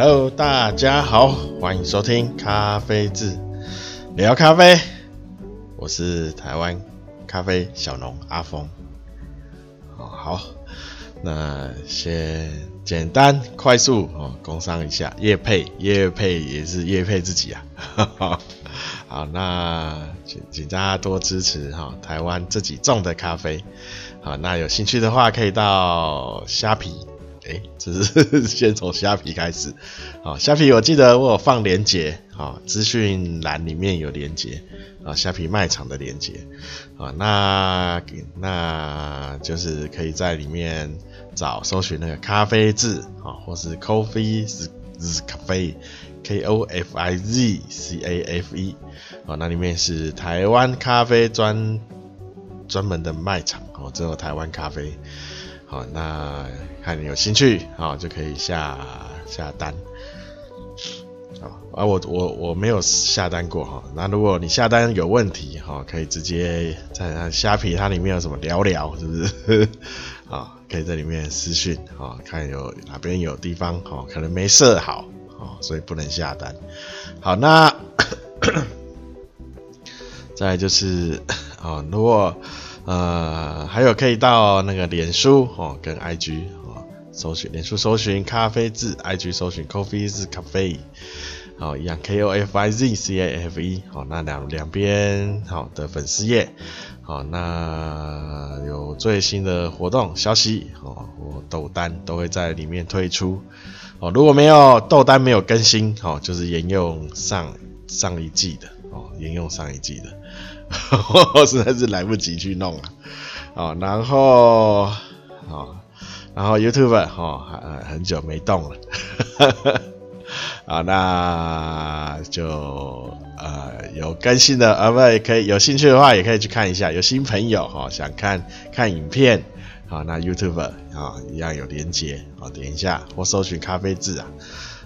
Hello，大家好，欢迎收听咖啡志聊咖啡。我是台湾咖啡小农阿峰。哦好，那先简单快速哦，工商一下，业配业配也是业配自己啊。好，那请请大家多支持哈，台湾自己种的咖啡。好，那有兴趣的话，可以到虾皮。哎，这是先从虾皮开始。好，虾皮我记得我有放链接，好，资讯栏里面有链接，啊，虾皮卖场的链接，啊，那那就是可以在里面找搜寻那个咖啡字，啊，或是 Coffee Z Cafe，K O F I Z C A F E，啊，那里面是台湾咖啡专专门的卖场，哦，只有台湾咖啡。好，那看你有兴趣，好就可以下下单。好，啊我我我没有下单过哈。那如果你下单有问题哈，可以直接在虾皮，它里面有什么聊聊，是不是？啊，可以在里面私讯啊，看有哪边有地方哈，可能没设好啊，所以不能下单。好，那 再就是啊，如果呃，还有可以到那个脸书哦，跟 IG 哦，搜寻脸书搜寻咖啡字，IG 搜寻 Coffee 字 Cafe，好一样 K O F I Z C A F E，好那两两边好的粉丝页，好那有最新的活动消息哦，我豆单都会在里面推出哦，如果没有豆单没有更新哦，就是沿用上上一季的哦，沿用上一季的。我 实在是来不及去弄了，哦，然后，哦，然后 YouTube 哦，还很久没动了，啊，那就呃有更新的啊，不也可以有兴趣的话也可以去看一下，有新朋友哈想看看影片，好，那 YouTube 啊一样有连结，哦，点一下或搜寻咖啡字啊，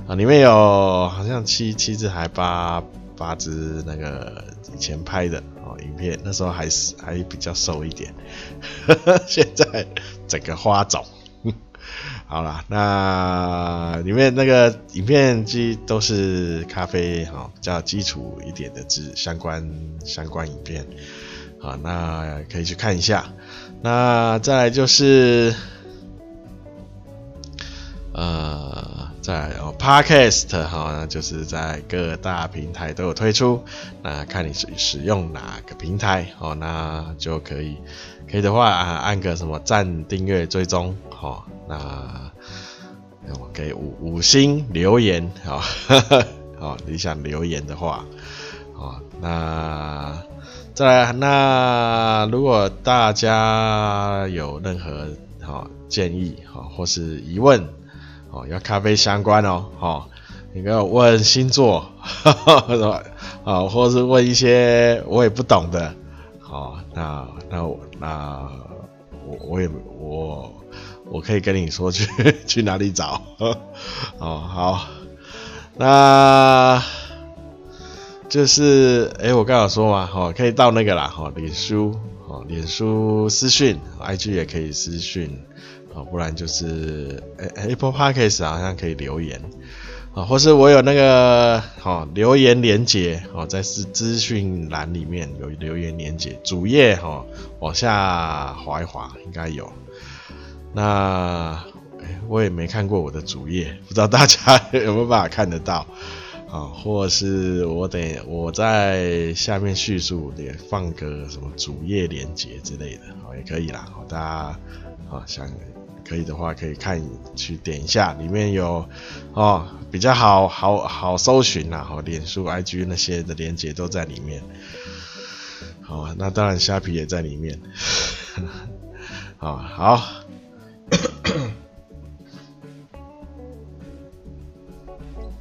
啊里面有好像七七只还八八只那个以前拍的。影片那时候还是还比较瘦一点，现在整个花肿。好了，那里面那个影片机都是咖啡哈，比较基础一点的字相关相关影片，好，那可以去看一下。那再来就是，呃。在哦，Podcast 哈，就是在各大平台都有推出。那看你使使用哪个平台哦，那就可以可以的话啊，按个什么赞、订阅、追踪好。那我给五五星留言好，好，你想留言的话，好，那再来，那如果大家有任何好建议好或是疑问。哦，要咖啡相关哦，哦，你给我问星座，哈哈，啊，或者是问一些我也不懂的，好，那那我那我我也我我可以跟你说去 去哪里找，哦，好，那就是哎，我刚刚说嘛，哦，可以到那个啦，哦，脸书，哦，脸书私讯，IG 也可以私讯。啊，不然就是诶 Apple Podcast 好像可以留言啊，或是我有那个好留言连接哦，在资资讯栏里面有留言连接，主页哈往下滑一滑应该有。那我也没看过我的主页，不知道大家 有没有办法看得到啊？或是我等我在下面叙述也放个什么主页连接之类的，好也可以啦。好，大家好想。可以的话，可以看去点一下，里面有哦比较好好好搜寻呐，好，脸书、IG 那些的链接都在里面。好，那当然虾皮也在里面。好 好，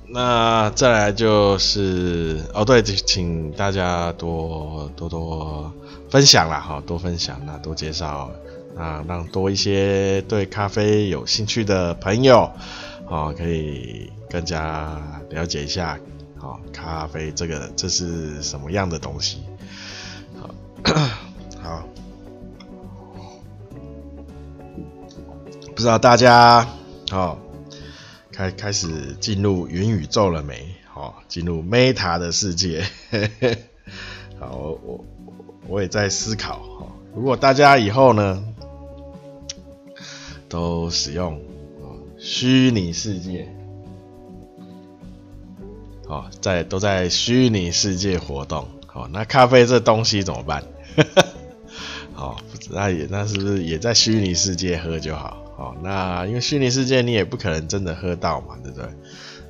那再来就是哦，对，请大家多多多分享啦，好，多分享，那多介绍。啊，让多一些对咖啡有兴趣的朋友，哦，可以更加了解一下，哦，咖啡这个这是什么样的东西？好，好，不知道大家，哦，开开始进入元宇宙了没？好，进入 Meta 的世界。好，我我也在思考，哦如果大家以后呢，都使用虚拟世界，好，在都在虚拟世界活动，好，那咖啡这东西怎么办？好，那也那是不是也在虚拟世界喝就好？好，那因为虚拟世界你也不可能真的喝到嘛，对不对？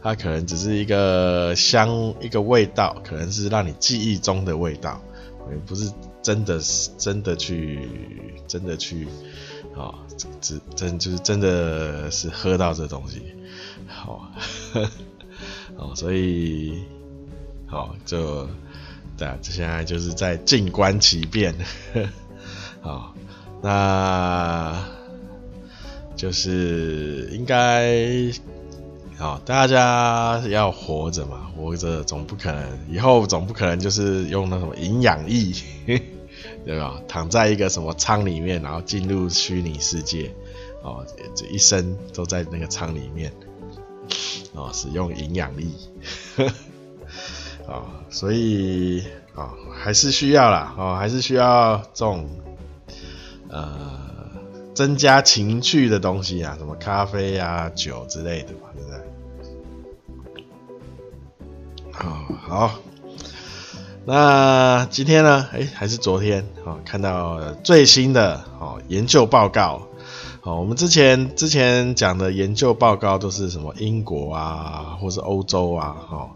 它可能只是一个香，一个味道，可能是让你记忆中的味道，也不是真的是真的去真的去啊，真真就是真的是喝到这东西，好，哦，所以好就对啊，这现在就是在静观其变，好，那就是应该。好，大家要活着嘛，活着总不可能，以后总不可能就是用那什么营养液，对吧？躺在一个什么舱里面，然后进入虚拟世界，哦，这一生都在那个舱里面，哦，使用营养液，啊，所以啊，还是需要啦，哦，还是需要这种，呃。增加情趣的东西啊，什么咖啡啊、酒之类的嘛，对不对？好，好，那今天呢？哎，还是昨天哦，看到最新的哦研究报告。哦，我们之前之前讲的研究报告都是什么英国啊，或是欧洲啊，哦，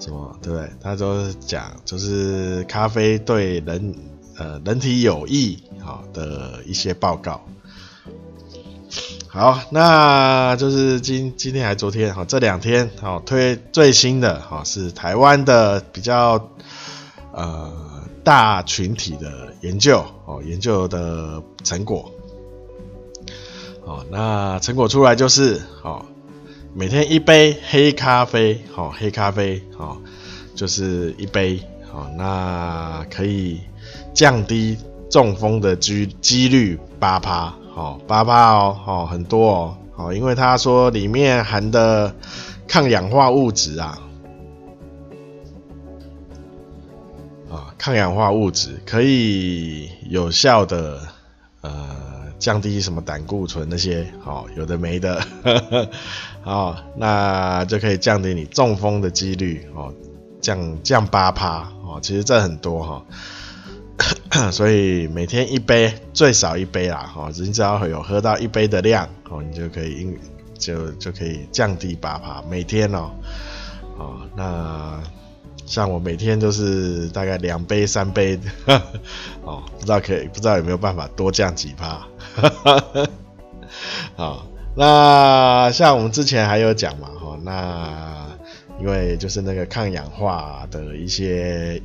什么对不对？他都是讲就是咖啡对人呃人体有益好的一些报告。好，那就是今今天还昨天哈，这两天好推最新的哈是台湾的比较呃大群体的研究哦，研究的成果哦，那成果出来就是哦，每天一杯黑咖啡，哦黑咖啡哦就是一杯哦，那可以降低中风的机几率八趴。哦，八趴哦，哦，很多哦，哦，因为他说里面含的抗氧化物质啊，啊，抗氧化物质可以有效的呃降低什么胆固醇那些，好，有的没的，好，那就可以降低你中风的几率，哦，降降八趴，哦，其实这很多哈。所以每天一杯，最少一杯啦，哈，你只要有喝到一杯的量，哦，你就可以，就就可以降低八趴。每天哦，哦，那像我每天都是大概两杯三杯，哦，不知道可以，不知道有没有办法多降几趴，好，那像我们之前还有讲嘛，哈，那因为就是那个抗氧化的一些。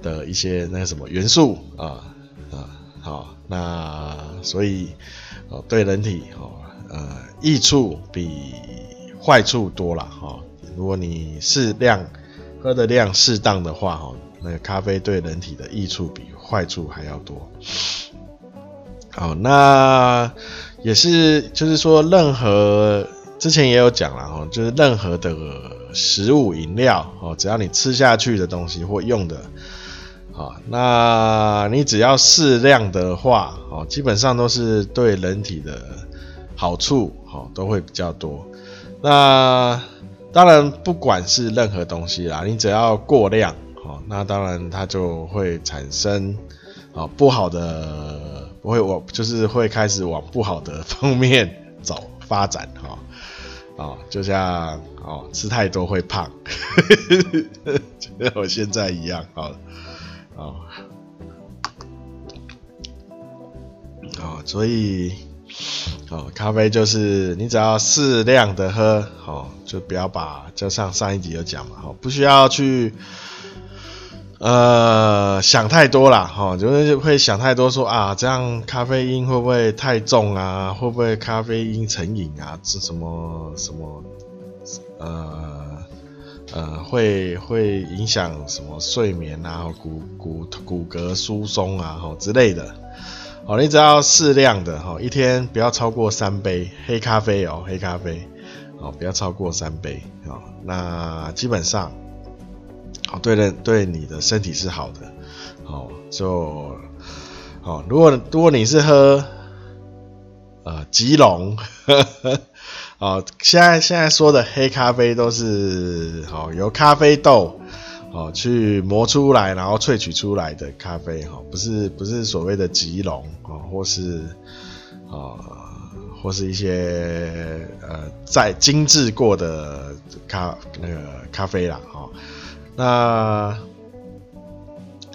的一些那个什么元素啊啊好，那所以哦对人体哦呃益处比坏处多了哈。如果你适量喝的量适当的话哈，那个咖啡对人体的益处比坏处还要多。好，那也是就是说任何之前也有讲了哈，就是任何的食物饮料哦，只要你吃下去的东西或用的。啊，那你只要适量的话，哦，基本上都是对人体的好处，哦，都会比较多。那当然，不管是任何东西啦，你只要过量，哦，那当然它就会产生，哦，不好的，不会往，就是会开始往不好的方面走发展，哈，哦，就像哦，吃太多会胖，就像我现在一样，好。哦，哦，所以，哦，咖啡就是你只要适量的喝，哦，就不要把，就像上一集有讲嘛，哦，不需要去，呃，想太多啦，哦，就是会想太多说，啊，这样咖啡因会不会太重啊？会不会咖啡因成瘾啊？这什么什么，呃。呃，会会影响什么睡眠啊，骨骨骨骼疏松啊，吼之类的，哦，你只要适量的哈，一天不要超过三杯黑咖啡哦，黑咖啡哦，不要超过三杯哦。那基本上，哦，对的，对你的身体是好的哦。就哦，如果如果你是喝呃吉隆，哦，现在现在说的黑咖啡都是哦由咖啡豆。哦，去磨出来，然后萃取出来的咖啡，哈，不是不是所谓的吉隆，哦，或是啊，或是一些呃，再精致过的咖那个咖啡啦，哈，那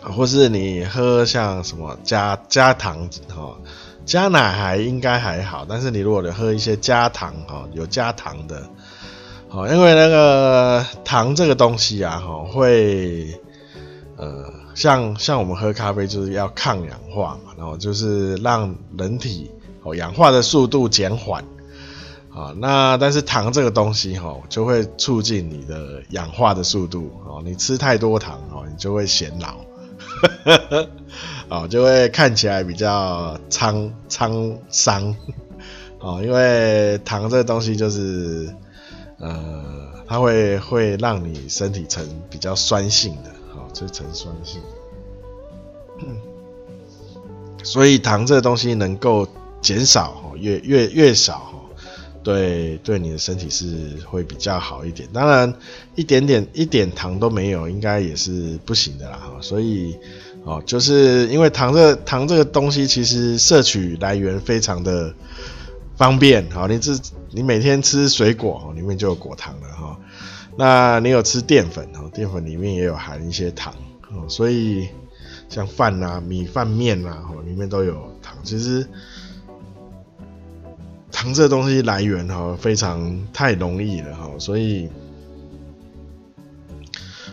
或是你喝像什么加加糖，哈，加奶还应该还好，但是你如果喝一些加糖，哈，有加糖的。哦，因为那个糖这个东西啊，哈，会呃，像像我们喝咖啡就是要抗氧化嘛，然后就是让人体哦氧化的速度减缓，啊，那但是糖这个东西哈，就会促进你的氧化的速度，哦，你吃太多糖哦，你就会显老，哦，就会看起来比较沧沧桑，哦，因为糖这个东西就是。呃，它会会让你身体呈比较酸性的，好，就呈酸性。所以糖这个东西能够减少，越越越少，对对你的身体是会比较好一点。当然，一点点一点糖都没有，应该也是不行的啦。所以，哦，就是因为糖这糖这个东西，其实摄取来源非常的。方便，好，你这你每天吃水果，里面就有果糖了哈。那你有吃淀粉，哈，淀粉里面也有含一些糖，所以像饭啊、米饭、面啊，里面都有糖。其实糖这东西来源哈非常太容易了哈，所以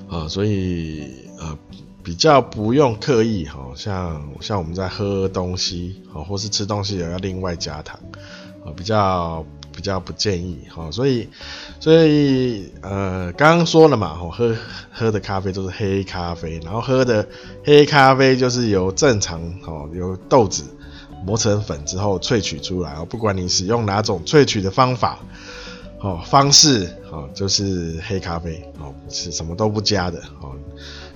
啊，所以呃比较不用刻意哈，像像我们在喝东西啊或是吃东西也要另外加糖。啊，比较比较不建议哈，所以所以呃，刚刚说了嘛，喝喝的咖啡都是黑咖啡，然后喝的黑咖啡就是由正常哦，由豆子磨成粉之后萃取出来哦，不管你使用哪种萃取的方法哦方式哦，就是黑咖啡哦，是什么都不加的哦。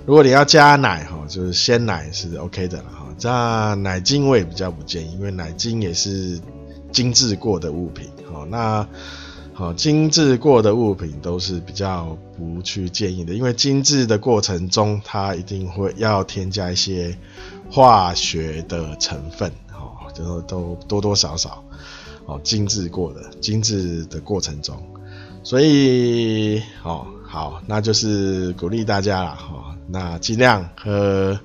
如果你要加奶哈，就是鲜奶是 OK 的了哈，加奶精我也比较不建议，因为奶精也是。精致过的物品，好，那好，精致过的物品都是比较不去建议的，因为精致的过程中，它一定会要添加一些化学的成分，好，就都多多少少，哦，精致过的，精致的过程中，所以，哦，好，那就是鼓励大家啦，哈，那尽量喝，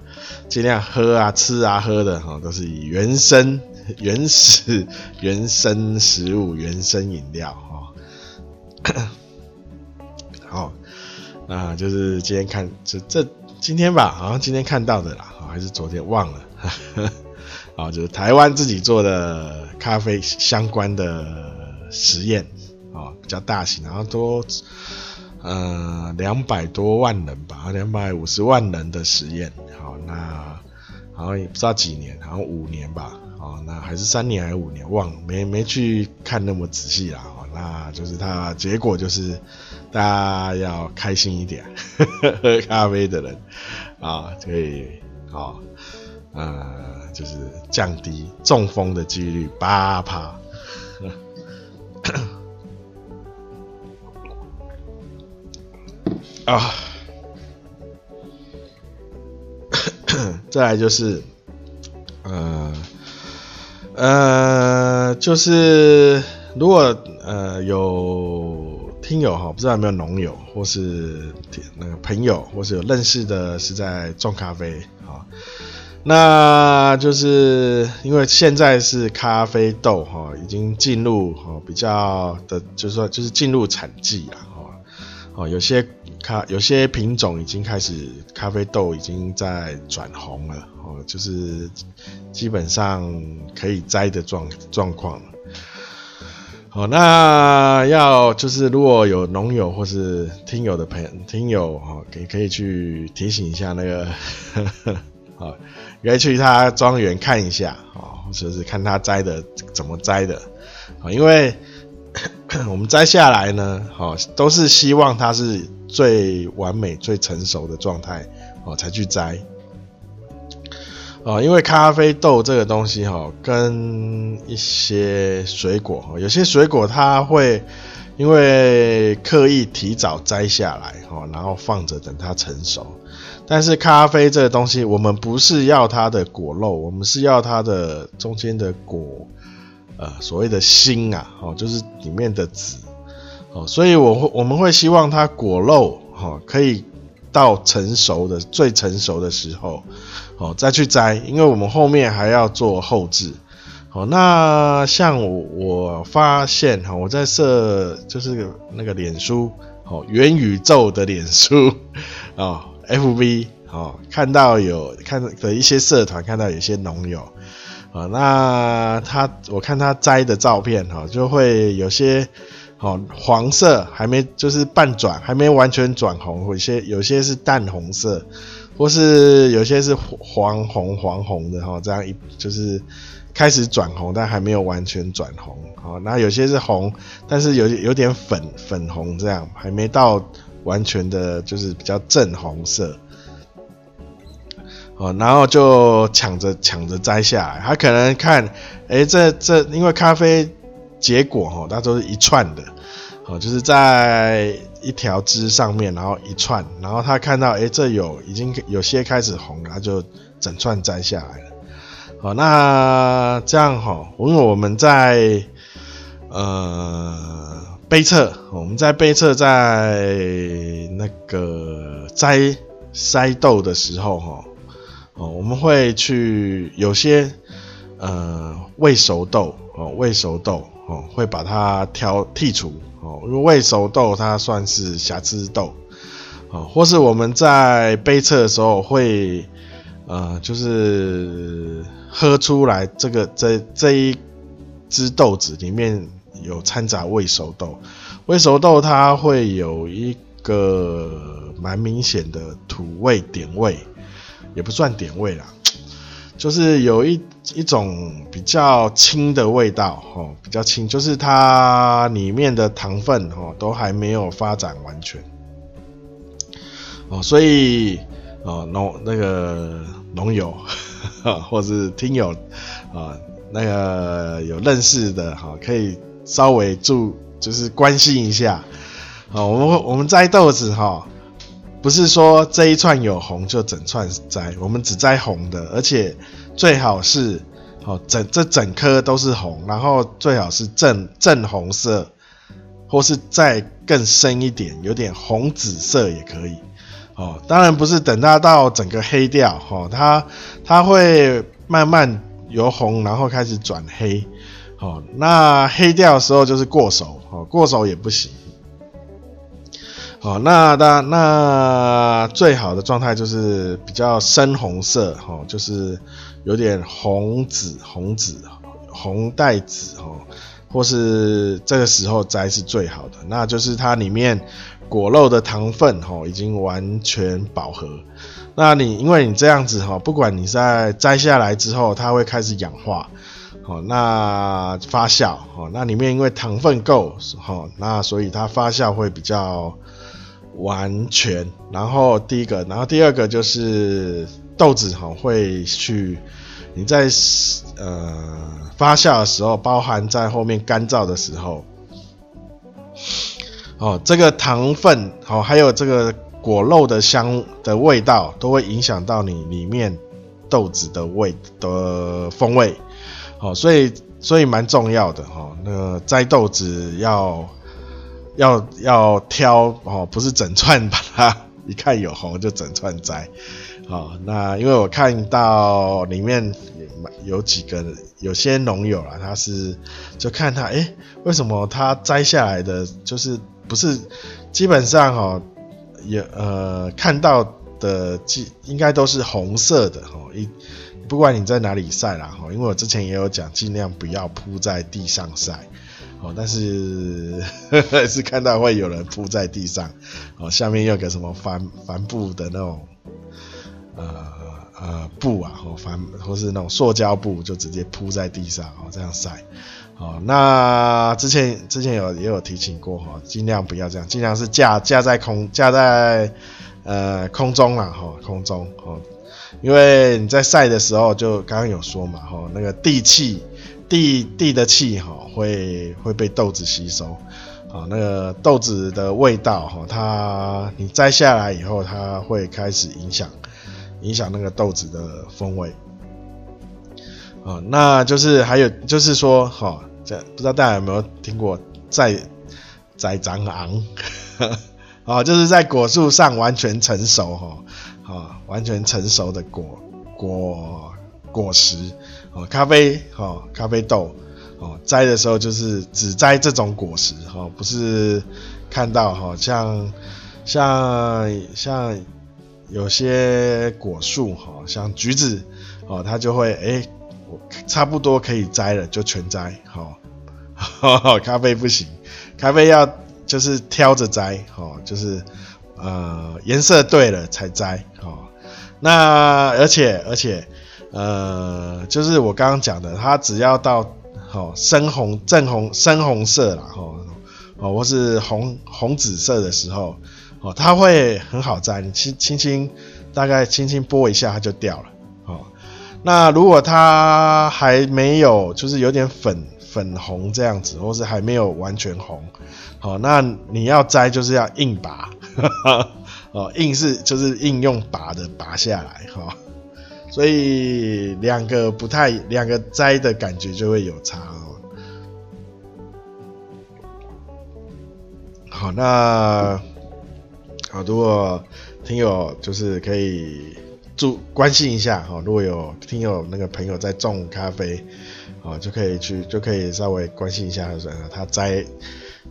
尽量喝啊，吃啊，喝的，哈，都是以原生。原始原生食物、原生饮料，哈，好，那就是今天看这这今天吧，好像今天看到的啦，还是昨天忘了，啊，就是台湾自己做的咖啡相关的实验，啊，比较大型，然后多呃两百多万人吧，两百五十万人的实验，好，那好像也不知道几年，好像五年吧。哦，那还是三年还是五年，忘了，没没去看那么仔细啦。哦，那就是他结果就是大家要开心一点，喝咖啡的人啊，可以啊，呃，就是降低中风的几率八趴。啊，再来就是，呃。呃，就是如果呃有听友哈，不知道有没有农友或是那个朋友，或是有认识的是在种咖啡啊，那就是因为现在是咖啡豆哈，已经进入哈比较的，就是说就是进入产季了哈，哦有些咖有些品种已经开始咖啡豆已经在转红了哦。就是基本上可以摘的状状况。好，那要就是如果有农友或是听友的朋友听友哈，可以可以去提醒一下那个 哦，可以去他庄园看一下哦，就是看他摘的怎么摘的啊，因为 我们摘下来呢，哦，都是希望它是最完美、最成熟的状态哦才去摘哦，因为咖啡豆这个东西哈，跟一些水果，有些水果它会。因为刻意提早摘下来哦，然后放着等它成熟。但是咖啡这个东西，我们不是要它的果肉，我们是要它的中间的果，呃，所谓的芯啊，哦，就是里面的籽，哦，所以我会我们会希望它果肉，哈，可以到成熟的最成熟的时候，哦，再去摘，因为我们后面还要做后置。哦，那像我我发现哈，我在设就是那个脸书，哦，元宇宙的脸书哦，FB 哦，看到有看的一些社团，看到有些农友，啊，那他我看他摘的照片哈，就会有些哦黄色还没就是半转，还没完全转红，有些有些是淡红色，或是有些是黄红黄红的哈，这样一就是。开始转红，但还没有完全转红。好，那有些是红，但是有有点粉粉红，这样还没到完全的，就是比较正红色。哦，然后就抢着抢着摘下来。他可能看，哎、欸，这这因为咖啡结果哈，它都是一串的，哦，就是在一条枝上面，然后一串，然后他看到，哎、这有已经有些开始红，他就整串摘下来了。好，那这样哈，因为我们在呃杯测，我们在杯测在那个摘筛豆的时候哈，哦，我们会去有些呃未熟豆哦，未熟豆哦，会把它挑剔除哦，因为未熟豆它算是瑕疵豆哦，或是我们在杯测的时候会呃就是。喝出来，这个这这一支豆子里面有掺杂未熟豆，未熟豆它会有一个蛮明显的土味点味，也不算点味啦，就是有一一种比较轻的味道，哦，比较轻，就是它里面的糖分哦都还没有发展完全，哦，所以哦农那个农友。或是听友啊，那个有认识的哈，可以稍微注就是关心一下啊。我们我们摘豆子哈，不是说这一串有红就整串摘，我们只摘红的，而且最好是哦整这整颗都是红，然后最好是正正红色，或是再更深一点，有点红紫色也可以。哦，当然不是等它到整个黑掉，哦，它它会慢慢由红，然后开始转黑，哦，那黑掉的时候就是过熟，哦，过熟也不行，哦，那那那最好的状态就是比较深红色，哦，就是有点红紫红紫红带紫，哦，或是这个时候摘是最好的，那就是它里面。果肉的糖分哈已经完全饱和，那你因为你这样子哈，不管你在摘下来之后，它会开始氧化，好，那发酵，好，那里面因为糖分够，哦，那所以它发酵会比较完全。然后第一个，然后第二个就是豆子哈会去你在呃发酵的时候，包含在后面干燥的时候。哦，这个糖分，哦，还有这个果肉的香的味道，都会影响到你里面豆子的味的风味，哦，所以所以蛮重要的哈。那摘豆子要要要挑哦，不是整串把它一看有红就整串摘，哦，那因为我看到里面有几个有些农友啊，他是就看他，诶，为什么他摘下来的就是。不是，基本上哈，也呃看到的基应该都是红色的哈，一不管你在哪里晒啦哦，因为我之前也有讲，尽量不要铺在地上晒哦，但是呵呵 是看到会有人铺在地上哦，下面有个什么帆帆布的那种呃呃布啊，或帆或是那种塑胶布，就直接铺在地上哦，这样晒。哦，那之前之前有也有提醒过哈，尽量不要这样，尽量是架架在空架在呃空中啦哈，空中哦，因为你在晒的时候就刚刚有说嘛哈，那个地气地地的气哈会会被豆子吸收，啊那个豆子的味道哈，它你摘下来以后，它会开始影响影响那个豆子的风味，啊那就是还有就是说哈。这不知道大家有没有听过在在长昂，哦，就是在果树上完全成熟哈，啊，完全成熟的果果果实，哦，咖啡，哦，咖啡豆，哦，摘的时候就是只摘这种果实，哈，不是看到哈，像像像有些果树，哈，像橘子，哦，它就会，哎，差不多可以摘了，就全摘，哈。咖啡不行，咖啡要就是挑着摘，哦，就是呃颜色对了才摘，哦，那而且而且呃就是我刚刚讲的，它只要到哦深红正红深红色啦，哦哦或是红红紫色的时候，哦它会很好摘，你轻轻轻大概轻轻拨一下它就掉了，哦，那如果它还没有就是有点粉。粉红这样子，或是还没有完全红，哦，那你要摘就是要硬拔，哦，硬是就是硬用拔的拔下来，哈，所以两个不太，两个摘的感觉就会有差哦。好，那好，如果听友就是可以注关心一下哈，如果有听友那个朋友在种咖啡。哦，就可以去，就可以稍微关心一下，他摘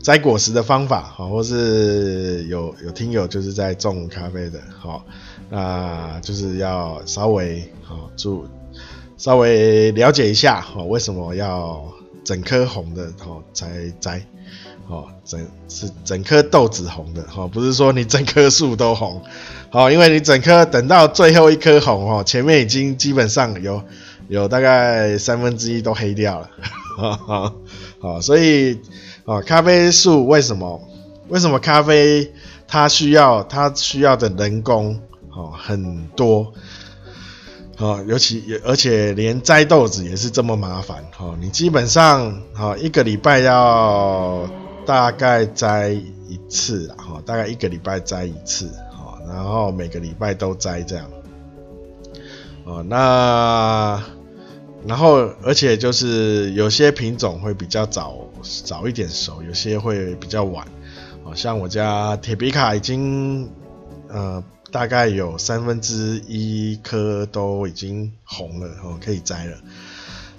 摘果实的方法，好，或是有有听友就是在种咖啡的，好，那就是要稍微好注，稍微了解一下，哦，为什么要整颗红的，哦才摘，哦，整是整颗豆子红的，哦，不是说你整棵树都红，好，因为你整颗等到最后一颗红，哦，前面已经基本上有。有大概三分之一都黑掉了，哈哈好，所以啊，咖啡树为什么？为什么咖啡它需要它需要的人工哦很多，哦，尤其也而且连摘豆子也是这么麻烦，哦，你基本上哦一个礼拜要大概摘一次，哈，大概一个礼拜摘一次，哦，然后每个礼拜都摘这样，哦，那。然后，而且就是有些品种会比较早早一点熟，有些会比较晚。哦，像我家铁皮卡已经，呃，大概有三分之一颗都已经红了，哦，可以摘了。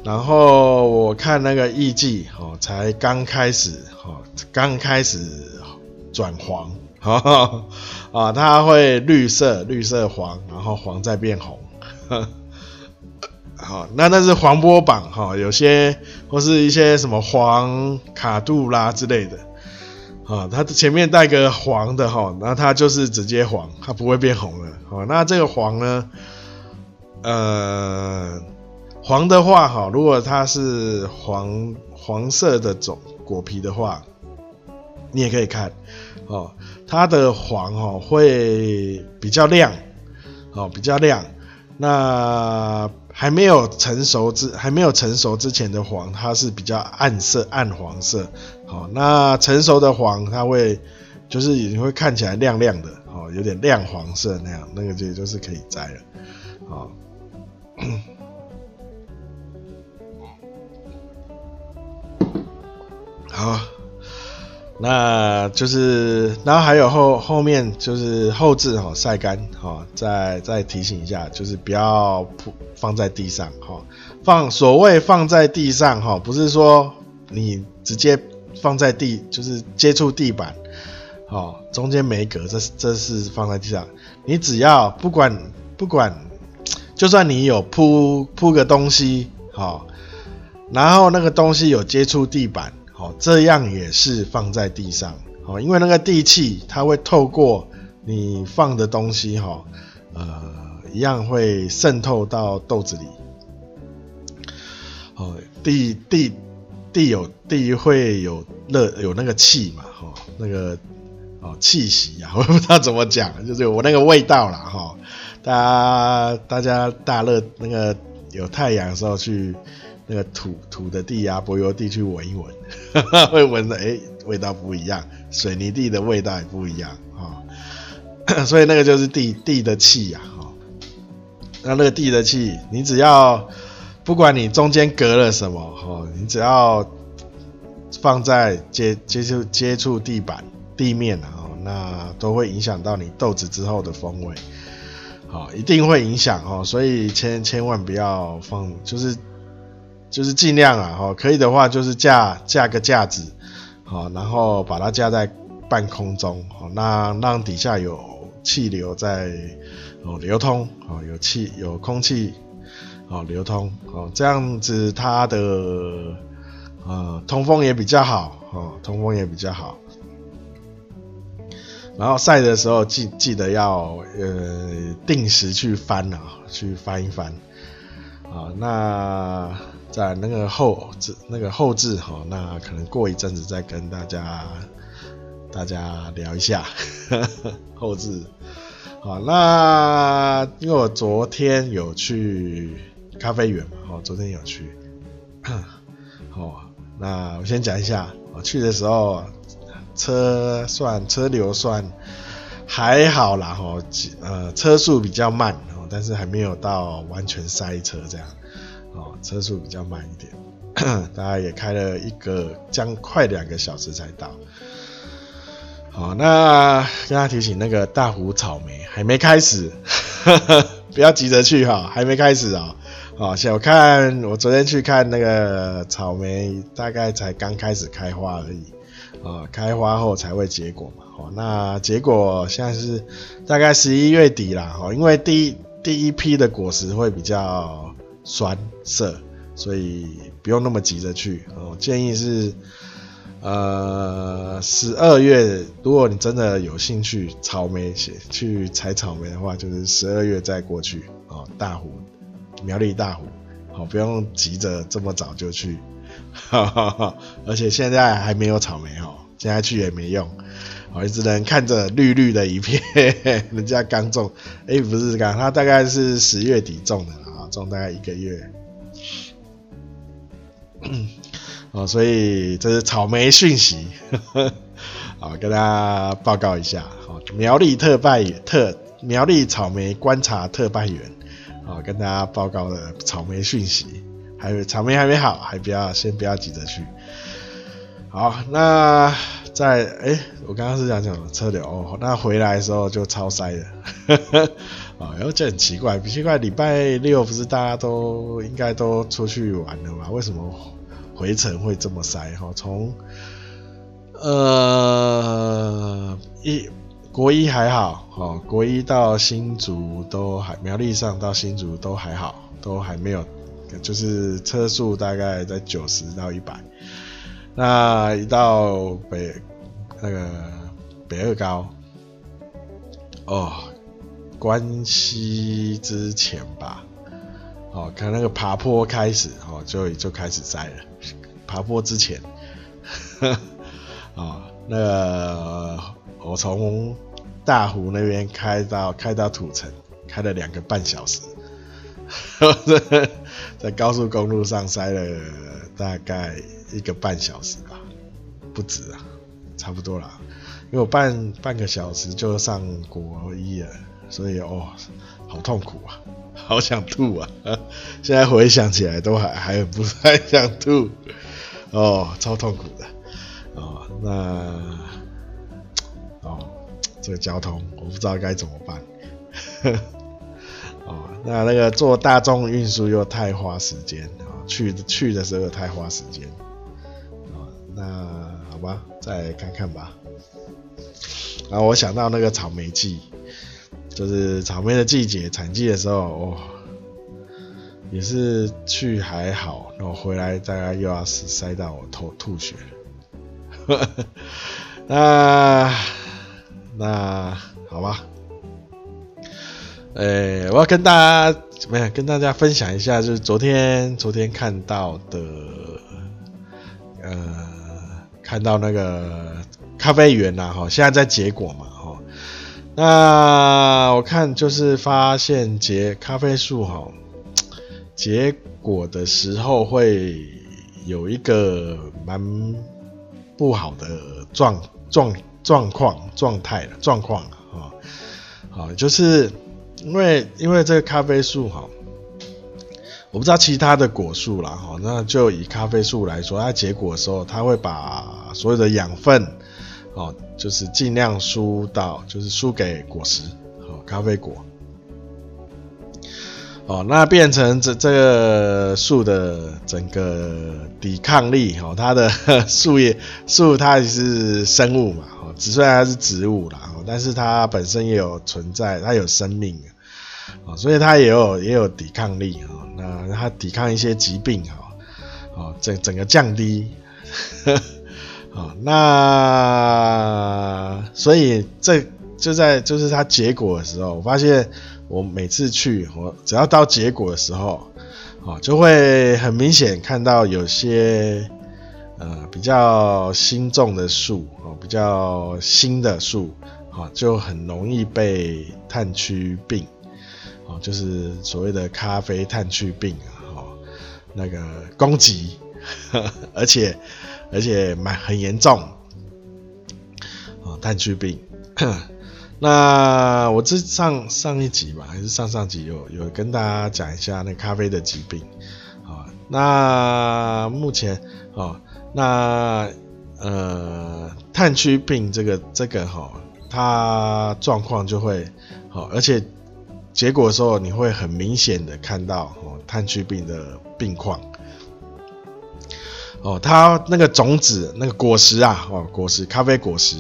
然后我看那个艺伎，哦，才刚开始，哦，刚开始转黄，哦，啊，它会绿色，绿色黄，然后黄再变红。呵好，那那是黄波榜哈，有些或是一些什么黄卡杜拉之类的，啊，它前面带个黄的哈，那它就是直接黄，它不会变红了。好，那这个黄呢，呃，黄的话哈，如果它是黄黄色的种果皮的话，你也可以看，哦，它的黄哦会比较亮，哦比较亮，那。还没有成熟之还没有成熟之前的黄，它是比较暗色暗黄色。好，那成熟的黄，它会就是你会看起来亮亮的，哦，有点亮黄色那样，那个就就是可以摘了。好，好。那就是，然后还有后后面就是后置哈晒干哈，再再提醒一下，就是不要铺放在地上哈，放所谓放在地上哈，不是说你直接放在地，就是接触地板，哦，中间没隔，这是这是放在地上，你只要不管不管，就算你有铺铺个东西好，然后那个东西有接触地板。哦，这样也是放在地上，哦，因为那个地气它会透过你放的东西，哈，呃一样会渗透到豆子里。哦，地地地有地会有热有那个气嘛，哈，那个哦气息啊，我不知道怎么讲，就是有那个味道啦。哈。大家大家大热那个有太阳的时候去那个土土的地啊，柏油地去闻一闻，会闻的哎味道不一样，水泥地的味道也不一样啊、所以那个就是地地的气呀，哈、那那个地的气，你只要。不管你中间隔了什么，哈，你只要放在接接触接触地板地面啊，那都会影响到你豆子之后的风味，好，一定会影响哦，所以千千万不要放，就是就是尽量啊，哈，可以的话就是架架个架子，好，然后把它架在半空中，好，那让底下有气流在哦流通，哦有气有空气。哦，流通哦，这样子它的呃通风也比较好哦，通风也比较好。然后晒的时候记记得要呃定时去翻啊，去翻一翻啊。那在那个后置那个后置哈，那可能过一阵子再跟大家大家聊一下呵呵后置。好，那因为我昨天有去。咖啡园嘛，哦，昨天有去，哦，那我先讲一下，我去的时候车算车流算还好啦，哦，呃，车速比较慢，哦，但是还没有到完全塞车这样，哦，车速比较慢一点，大概也开了一个将快两个小时才到，好，那跟大家提醒，那个大湖草莓还没开始，不要急着去哈，还没开始啊啊。哦，小看我昨天去看那个草莓，大概才刚开始开花而已，啊，开花后才会结果嘛。哦，那结果现在是大概十一月底啦。哦，因为第一第一批的果实会比较酸涩，所以不用那么急着去。哦，建议是呃十二月，如果你真的有兴趣草莓去采草莓的话，就是十二月再过去。哦，大湖。苗栗大湖，好，不用急着这么早就去，哈哈哈，而且现在还没有草莓哦，现在去也没用，我只能看着绿绿的一片，人家刚种，哎、不是刚，他大概是十月底种的啊，种大概一个月，哦，所以这是草莓讯息，好，跟大家报告一下，好，苗栗特派员特苗栗草莓观察特派员。好，跟大家报告的草莓讯息，还有草莓还没好，还不要先不要急着去。好，那在哎、我刚刚是讲讲车流哦，那回来的时候就超塞的，啊，然后就很奇怪，奇怪，礼拜六不是大家都应该都出去玩了吗？为什么回程会这么塞？哈，从呃一。国一还好，哦，国一到新竹都还，苗栗上到新竹都还好，都还没有，就是车速大概在九十到一百。那一到北那个北二高，哦，关西之前吧，哦，看那个爬坡开始，哦，就就开始塞了。爬坡之前，啊、哦，那个。我从大湖那边开到开到土城，开了两个半小时，在高速公路上塞了大概一个半小时吧，不止啊，差不多啦，因为我半半个小时就上国一了，所以哦，好痛苦啊，好想吐啊，现在回想起来都还还很不太想吐，哦，超痛苦的，哦，那。这个交通我不知道该怎么办，哦，那那个坐大众运输又太花时间啊，去去的时候又太花时间，啊，那好吧，再看看吧。然后我想到那个草莓季，就是草莓的季节，产季的时候，哦，也是去还好，然后回来大概又要塞到我吐吐血，那。那好吧，呃、我要跟大家没有跟大家分享一下，就是昨天昨天看到的，呃，看到那个咖啡园呐，哈，现在在结果嘛，哈，那我看就是发现结咖啡树哈，结果的时候会有一个蛮不好的状状状况状态的状况啊，啊，就是。因为因为这个咖啡树哈，我不知道其他的果树啦哈，那就以咖啡树来说，它结果的时候，它会把所有的养分哦，就是尽量输到，就是输给果实哦，咖啡果哦，那变成这这个树的整个抵抗力哦，它的 树叶树它也是生物嘛，哦，虽然它是植物啦。但是它本身也有存在，它有生命啊，所以它也有也有抵抗力啊。那它抵抗一些疾病啊，啊，整整个降低，啊，那所以这就在就是它结果的时候，我发现我每次去，我只要到结果的时候，啊，就会很明显看到有些呃比较新种的树，哦，比较新的树哦。就很容易被炭疽病，哦，就是所谓的咖啡炭疽病啊，哦，那个攻击，而且而且蛮很严重，哦，炭疽病。那我这上上一集吧，还是上上集有有跟大家讲一下那咖啡的疾病，啊，那目前哦，那呃炭疽病这个这个哈。它状况就会好，而且结果的时候你会很明显的看到哦，炭疽病的病况。哦，它那个种子、那个果实啊，哦，果实咖啡果实，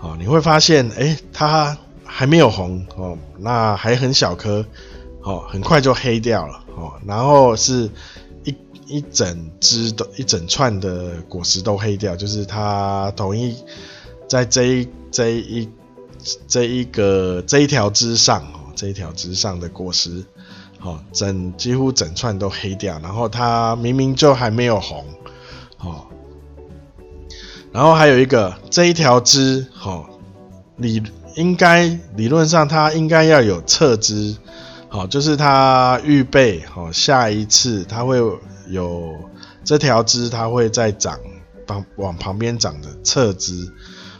哦，你会发现，哎，它还没有红哦，那还很小颗，哦，很快就黑掉了哦，然后是一整只的一整串的果实都黑掉，就是它同一在这一这一。这一个这一条枝上哦，这一条枝上的果实，哦，整几乎整串都黑掉，然后它明明就还没有红，哦，然后还有一个这一条枝，哦，理应该理论上它应该要有侧枝，好，就是它预备好下一次它会有这条枝，它会再长，往往旁边长的侧枝。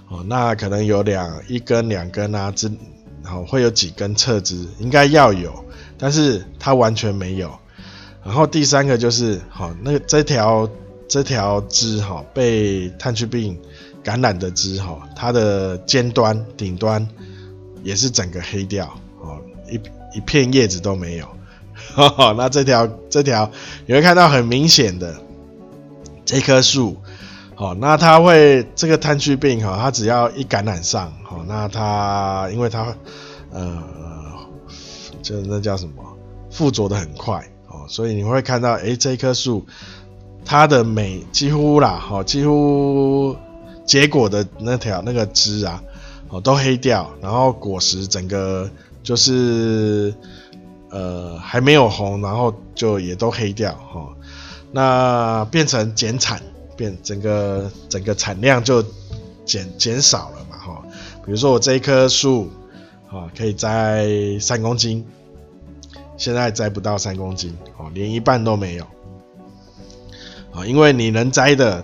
哦，那可能有两一根两根啊，这，然后会有几根侧枝，应该要有，但是它完全没有。然后第三个就是，好，那这条这条枝哈，被炭疽病感染的枝哈，它的尖端顶端也是整个黑掉，哦，一一片叶子都没有。那这条这条你会看到很明显的这棵树。好，那它会这个炭疽病哈，它只要一感染上，好，那它因为它呃，就那叫什么，附着的很快，哦，所以你会看到，哎，这棵树它的每几乎啦，哈，几乎结果的那条那个枝啊，哦，都黑掉，然后果实整个就是呃还没有红，然后就也都黑掉，哈，那变成减产。变整个整个产量就减减少了嘛，哈，比如说我这一棵树，啊，可以摘三公斤，现在摘不到三公斤，哦，连一半都没有，啊，因为你能摘的，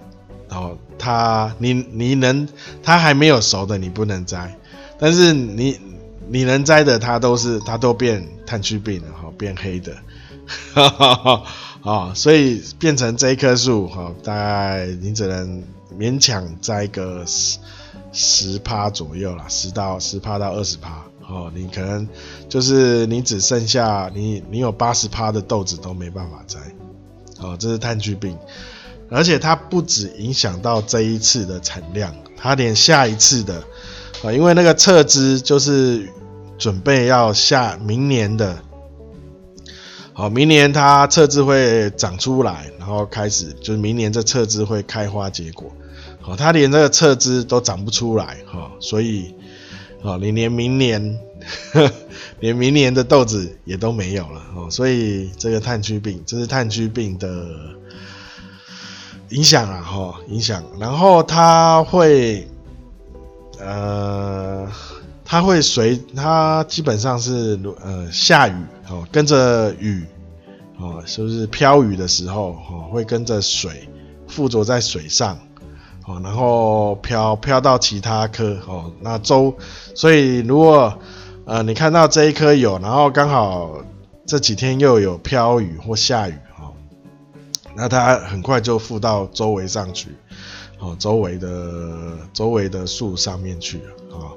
哦，它你你能它还没有熟的你不能摘，但是你你能摘的它都是它都变炭疽病了，哈，变黑的，哈哈哈。啊、所以变成这一棵树，哈、哦，大概你只能勉强摘个十十趴左右啦，十到十趴到二十趴，哦，你可能就是你只剩下你你有八十趴的豆子都没办法摘，哦，这是炭疽病，而且它不止影响到这一次的产量，它连下一次的，啊、因为那个侧枝就是准备要下明年的。好，明年它侧枝会长出来，然后开始就是明年这侧枝会开花结果。好，它连这个侧枝都长不出来，哈，所以，好，你连明年呵，连明年的豆子也都没有了哦。所以这个炭疽病，这是炭疽病的影响啊，哈，影响。然后它会，呃，它会随它基本上是呃下雨哦，跟着雨哦，是不是飘雨的时候哦，会跟着水附着在水上。哦，然后飘飘到其他棵哦，那周，所以如果呃你看到这一棵有，然后刚好这几天又有飘雨或下雨哦，那它很快就附到周围上去，哦，周围的周围的树上面去了哦。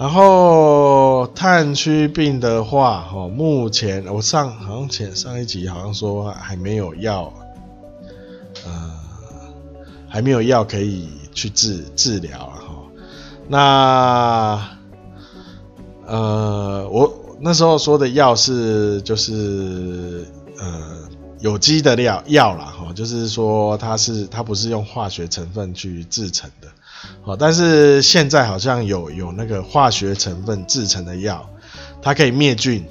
然后炭疽病的话，哦，目前我上好像前上一集好像说还没有药，呃。还没有药可以去治治疗了哈。那呃，我那时候说的药是就是呃有机的料药啦哈，就是说它是它不是用化学成分去制成的。好，但是现在好像有有那个化学成分制成的药，它可以灭菌，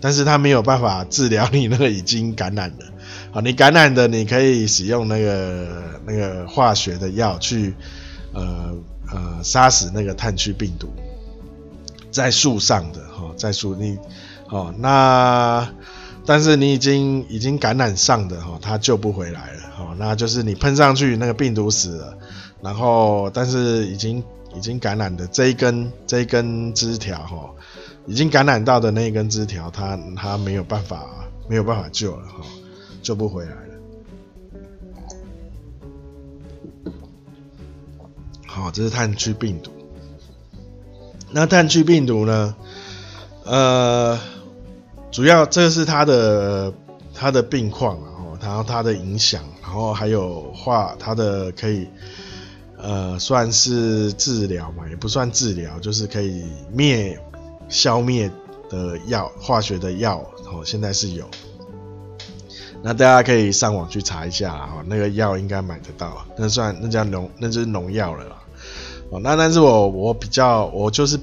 但是它没有办法治疗你那个已经感染的。好，你感染的，你可以使用那个那个化学的药去，呃呃，杀死那个炭疽病毒，在树上的哈，在树你，哦，那但是你已经已经感染上的哈，它救不回来了，好，那就是你喷上去那个病毒死了，然后但是已经已经感染的这一根这一根枝条哈，已经感染到的那一根枝条，它它没有办法没有办法救了哈。救不回来了。好，这是炭疽病毒。那炭疽病毒呢？呃，主要这是它的它的病况啊，然后它的影响，然后还有化它的可以呃算是治疗嘛，也不算治疗，就是可以灭消灭的药，化学的药哦，现在是有。那大家可以上网去查一下啊，那个药应该买得到，那算那叫农，那就是农药了啦。哦，那但是我我比较我就是，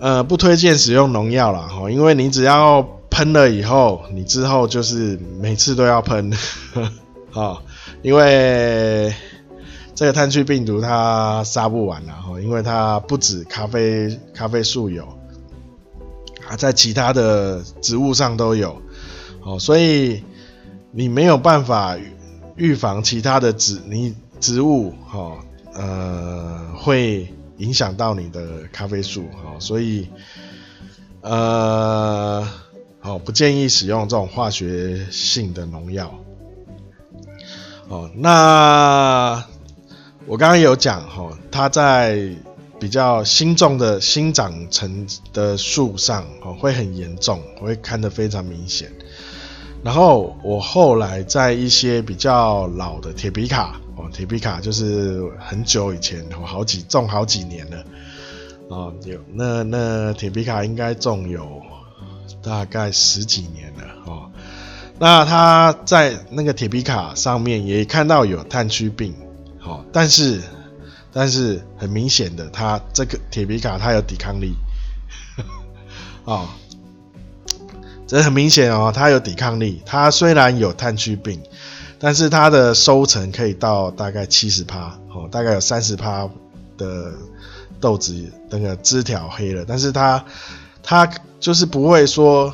呃，不推荐使用农药了哈，因为你只要喷了以后，你之后就是每次都要喷，好，因为这个炭疽病毒它杀不完了哈，因为它不止咖啡咖啡树有，啊，在其他的植物上都有。哦，所以你没有办法预防其他的植你植物，哈，呃，会影响到你的咖啡树，哈，所以，呃，好，不建议使用这种化学性的农药。哦，那我刚刚有讲，哈，它在比较新种的新长成的树上，哦，会很严重，会看得非常明显。然后我后来在一些比较老的铁皮卡哦，铁皮卡就是很久以前，我好几种好几年了哦，有那那铁皮卡应该种有大概十几年了哦。那他在那个铁皮卡上面也看到有炭疽病，好，但是但是很明显的，他这个铁皮卡它有抵抗力，哦。这很明显哦，它有抵抗力。它虽然有炭疽病，但是它的收成可以到大概七十趴哦，大概有三十趴的豆子那个枝条黑了，但是它它就是不会说，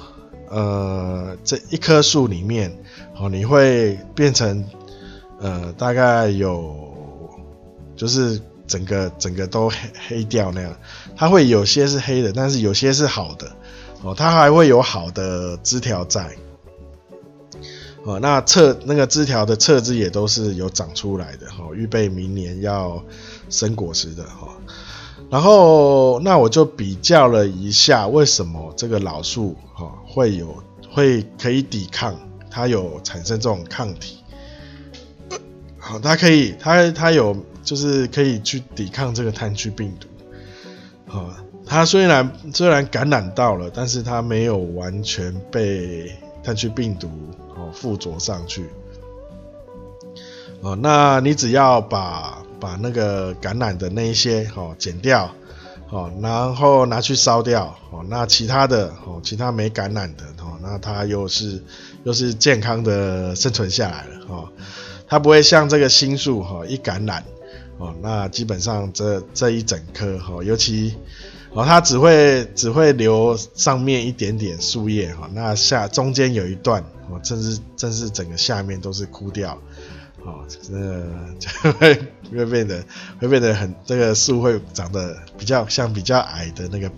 呃，这一棵树里面哦，你会变成呃，大概有就是整个整个都黑黑掉那样，它会有些是黑的，但是有些是好的。哦，它还会有好的枝条在，哦，那侧那个枝条的侧枝也都是有长出来的，哦，预备明年要生果实的，哈。然后，那我就比较了一下，为什么这个老树，哈，会有会可以抵抗，它有产生这种抗体，好，它可以，它它有就是可以去抵抗这个炭疽病毒，好。它虽然虽然感染到了，但是它没有完全被炭疽病毒哦附着上去。哦，那你只要把把那个感染的那一些哦剪掉，哦，然后拿去烧掉，哦，那其他的，哦，其他没感染的，哦，那它又是又是健康的生存下来了，哦，它不会像这个新树，哈，一感染，哦，那基本上这这一整棵，哈，尤其，哦，它只会只会留上面一点点树叶，哈，那下中间有一段，哦，甚至甚至整个下面都是枯掉。哦，这个 就会会变得会变得很，这个树会长得比较像比较矮的那个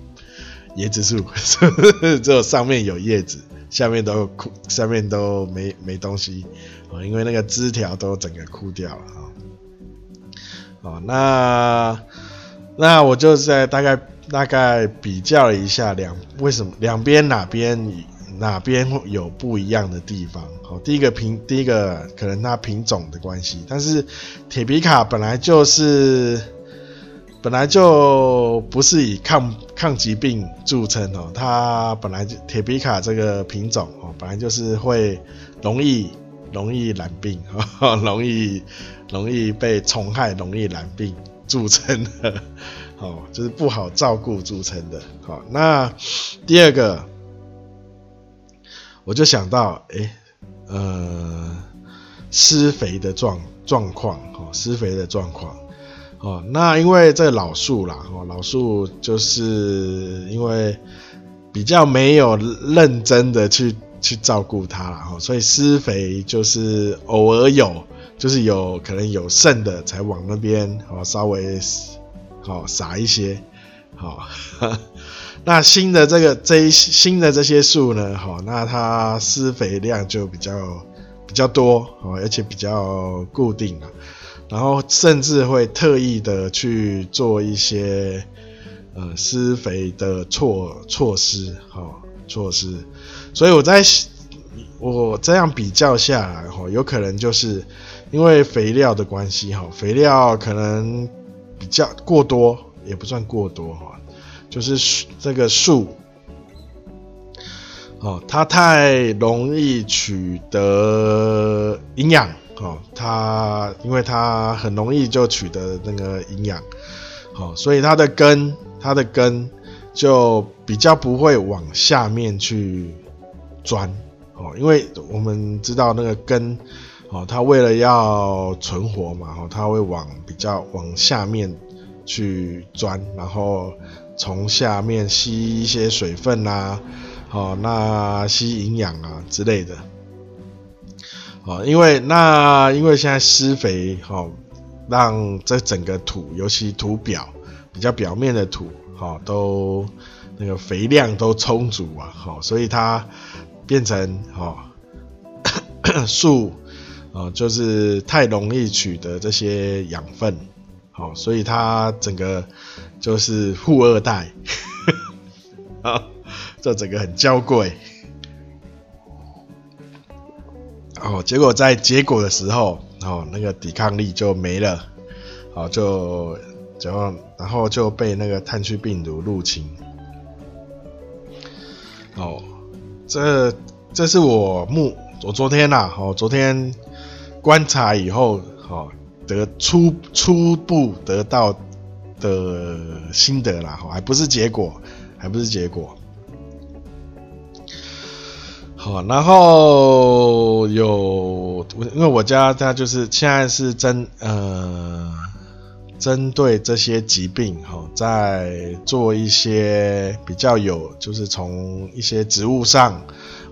椰子树，只有上面有叶子，下面都枯，下面都没没东西哦，因为那个枝条都整个枯掉了啊。哦，那那我就在大概大概比较了一下两为什么两边哪边。哪边有不一样的地方？好，第一个品，第一个可能它品种的关系，但是铁皮卡本来就是本来就不是以抗抗疾病著称哦，它本来就铁皮卡这个品种哦，本来就是会容易容易染病，容易容易被虫害，容易染病著称的，哦，就是不好照顾著称的。好，那第二个。我就想到，哎、呃，施肥的状状况，哦，施肥的状况，哦，那因为这老树啦，哦，老树就是因为比较没有认真的去去照顾它啦，哦，所以施肥就是偶尔有，就是有可能有剩的才往那边，哦，稍微，哦，撒一些，好。那新的这个这一新的这些树呢，好，那它施肥量就比较比较多，哦，而且比较固定啊，然后甚至会特意的去做一些呃施肥的措措施，好措施，所以我在我这样比较下来，哈，有可能就是因为肥料的关系，哈，肥料可能比较过多，也不算过多，哈。就是这个树，哦，它太容易取得营养，哦，它因为它很容易就取得那个营养，哦，所以它的根，它的根就比较不会往下面去钻，哦，因为我们知道那个根，哦，它为了要存活嘛，哦，它会往比较往下面去钻，然后。从下面吸一些水分啊，好，那吸营养啊之类的，好，因为那因为现在施肥，好，让这整个土，尤其土表比较表面的土，好，都那个肥量都充足啊，好，所以它变成好 树，哦，就是太容易取得这些养分，好，所以它整个。就是富二代，啊，这整个很娇贵，哦，结果在结果的时候，哦，那个抵抗力就没了，哦，就，然后，然后就被那个炭疽病毒入侵，哦，这这是我目，我昨天呐、啊，哦，昨天观察以后，哦，得初初步得到。的心得啦，还不是结果，还不是结果。好，然后有，因为我家它就是现在是针呃针对这些疾病哈，在做一些比较有，就是从一些植物上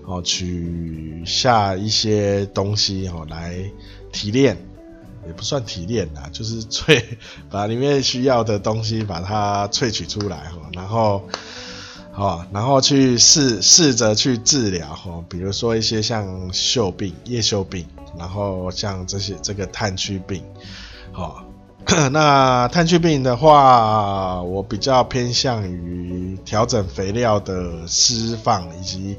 哦取下一些东西哦来提炼。也不算提炼啦，就是萃把里面需要的东西把它萃取出来哈，然后，好，然后去试试着去治疗哈，比如说一些像锈病、叶锈病，然后像这些这个炭疽病，好，那炭疽病的话，我比较偏向于调整肥料的释放以及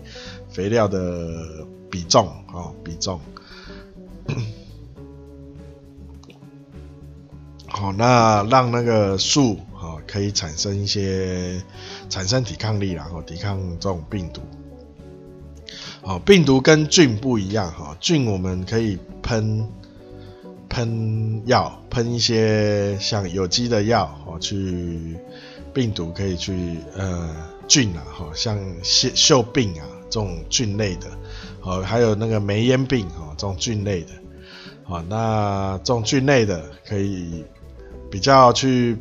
肥料的比重啊比重。好，那让那个树啊可以产生一些产生抵抗力，然后抵抗这种病毒。好，病毒跟菌不一样哈，菌我们可以喷喷药，喷一些像有机的药哦，去病毒可以去呃菌啊，哈，像锈锈病啊这种菌类的，哦，还有那个霉烟病哦这种菌类的，好，那这种菌类的可以比较去，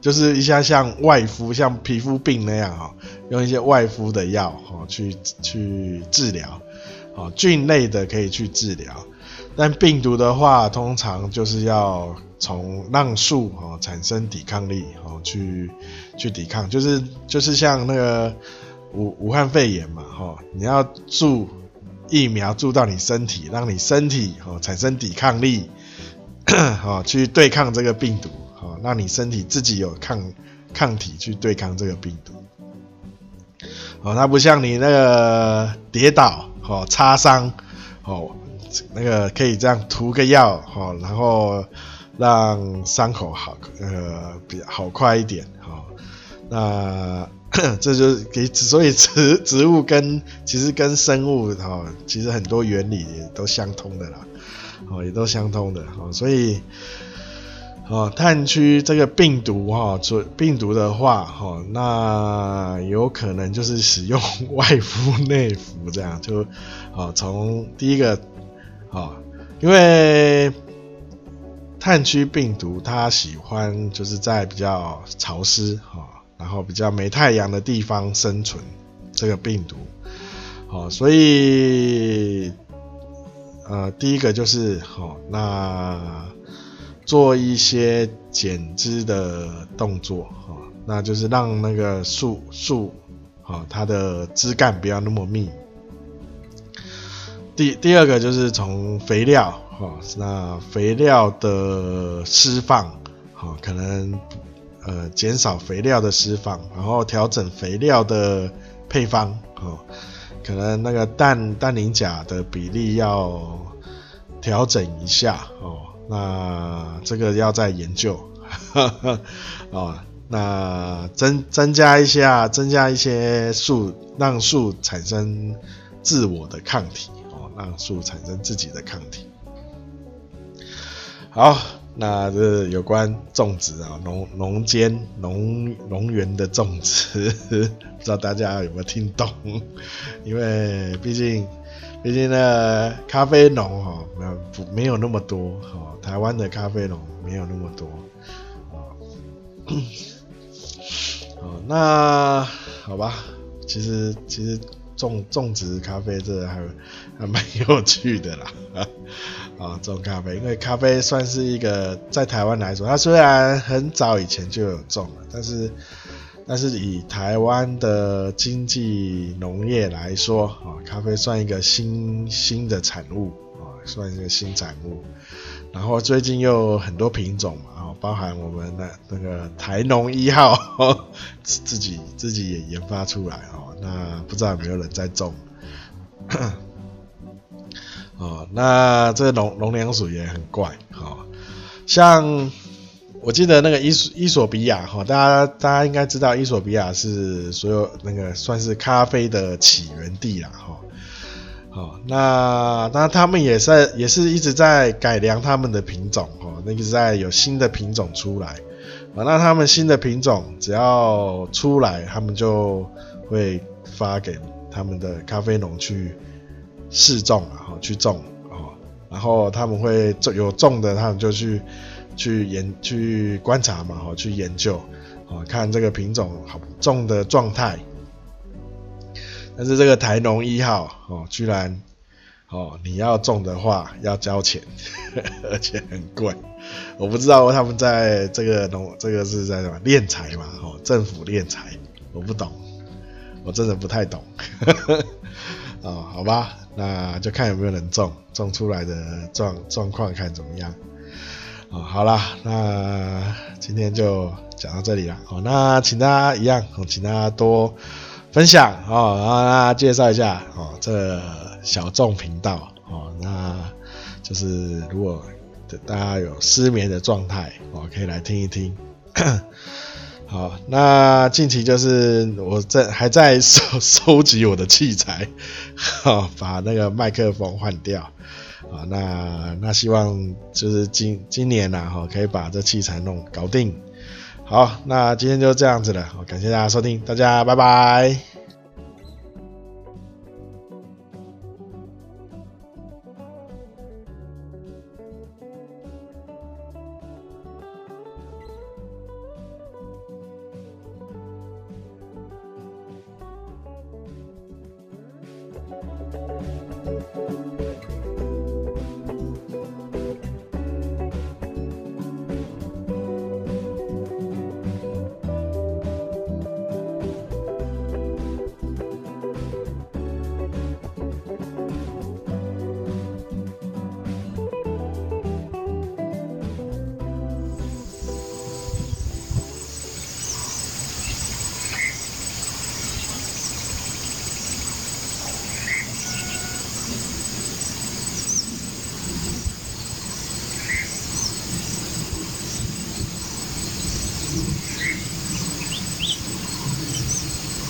就是一下像外敷，像皮肤病那样哈，用一些外敷的药哈去去治疗，哦，菌类的可以去治疗，但病毒的话，通常就是要。从让树哦产生抵抗力哦去去抵抗，就是就是像那个武武汉肺炎嘛哈，你要注疫苗注到你身体，让你身体哦产生抵抗力，哦去对抗这个病毒，哦让你身体自己有抗抗体去对抗这个病毒，哦它不像你那个跌倒哦擦伤哦那个可以这样涂个药哦然后。让伤口好，呃，比较好快一点，哦，那这就是给，所以植植物跟其实跟生物哈、哦，其实很多原理也都相通的啦，哦，也都相通的，哦，所以，哦，炭疽这个病毒哈，做、哦、病毒的话，哈、哦，那有可能就是使用 外敷内服这样，就，哦，从第一个，哦，因为。炭疽病毒它喜欢就是在比较潮湿哈，然后比较没太阳的地方生存。这个病毒，好，所以呃，第一个就是好，那做一些剪枝的动作哈，那就是让那个树树好，它的枝干不要那么密。第第二个就是从肥料。哦，那肥料的释放，好，可能呃减少肥料的施放，然后调整肥料的配方，哦，可能那个氮氮磷钾的比例要调整一下，哦，那这个要再研究，哦，那增增加一下，增加一些树，让树产生自我的抗体，哦，让树产生自己的抗体。好，那这有关种植啊，农农间农农园的种植，不知道大家有没有听懂？因为毕竟毕竟呢，咖啡农哈，没有不没有那么多哈，台湾的咖啡农没有那么多啊。好，那好吧，其实其实种种植咖啡这还还蛮有趣的啦。啊，种咖啡，因为咖啡算是一个在台湾来说，它虽然很早以前就有种了，但是但是以台湾的经济农业来说，啊，咖啡算一个新新的产物，啊，算一个新产物。然后最近又很多品种嘛，包含我们的那个台农一号，自己自己也研发出来哦，那不知道有没有人在种。哦，那这农农粮鼠也很怪，哦，像我记得那个伊索伊索比亚，哈、哦，大家大家应该知道伊索比亚是所有那个算是咖啡的起源地啦，哈、哦，哦，那那他们也是也是一直在改良他们的品种，哦，那个在有新的品种出来，啊、那他们新的品种只要出来，他们就会发给他们的咖啡农去。试种啊，哈，去种啊，然后他们会种有种的，他们就去去研去观察嘛，哈，去研究啊，看这个品种好种的状态。但是这个台农一号哦，居然哦，你要种的话要交钱，而且很贵。我不知道他们在这个农这个是在什么敛财嘛，哦，政府敛财，我不懂，我真的不太懂。哦，好吧。那就看有没有人种，种出来的状状况看怎么样。哦，好啦，那今天就讲到这里了。好，那请大家一样，请大家多分享哦，然后大家介绍一下哦，这小众频道哦，那就是如果大家有失眠的状态哦，可以来听一听。好，那近期就是我在还在收收集我的器材，好，把那个麦克风换掉，啊，那那希望就是今今年呐，哈，可以把这器材弄搞定，好，那今天就这样子了，感谢大家收听，大家拜拜。